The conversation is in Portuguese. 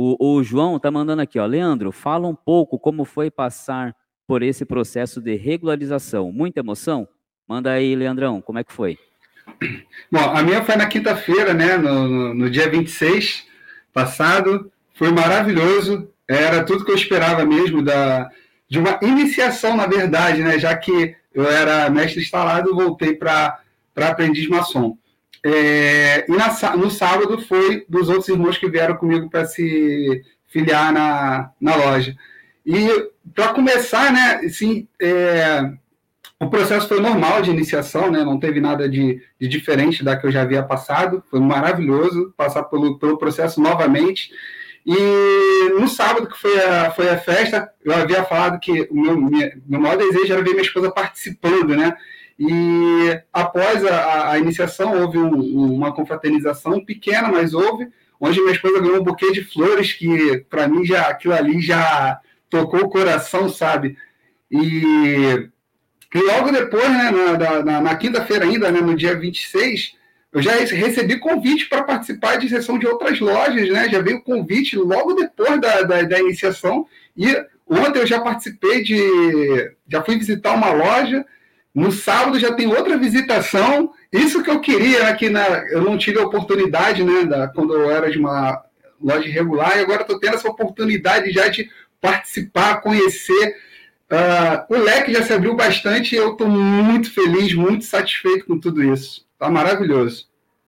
O, o João tá mandando aqui, ó. Leandro, fala um pouco como foi passar por esse processo de regularização. Muita emoção? Manda aí, Leandrão, como é que foi? Bom, a minha foi na quinta-feira, né, no, no, no, dia 26 passado. Foi maravilhoso. Era tudo que eu esperava mesmo da, de uma iniciação, na verdade, né, já que eu era mestre instalado, voltei para aprendiz maçom. É, e na, no sábado foi dos outros irmãos que vieram comigo para se filiar na, na loja. E para começar, né, assim, é, o processo foi normal de iniciação, né, não teve nada de, de, diferente da que eu já havia passado, foi maravilhoso passar pelo, pelo processo novamente. E no sábado, que foi a, foi a festa, eu havia falado que o meu, minha, meu maior desejo era ver minha esposa participando, né? E após a, a iniciação, houve um, uma confraternização pequena, mas houve, onde minha esposa ganhou um buquê de flores, que para mim já aquilo ali já tocou o coração, sabe? E, e logo depois, né, na, na, na quinta-feira ainda, né, no dia 26, eu já recebi convite para participar de sessão de outras lojas, né? Já veio convite logo depois da, da, da, iniciação. E ontem eu já participei de. Já fui visitar uma loja. No sábado já tem outra visitação. Isso que eu queria aqui na. Eu não tive a oportunidade, né? Da, quando eu era de uma loja regular, e agora estou tendo essa oportunidade já de participar, conhecer. Uh, o leque já se abriu bastante e eu estou muito feliz, muito satisfeito com tudo isso. Tá maravilhoso.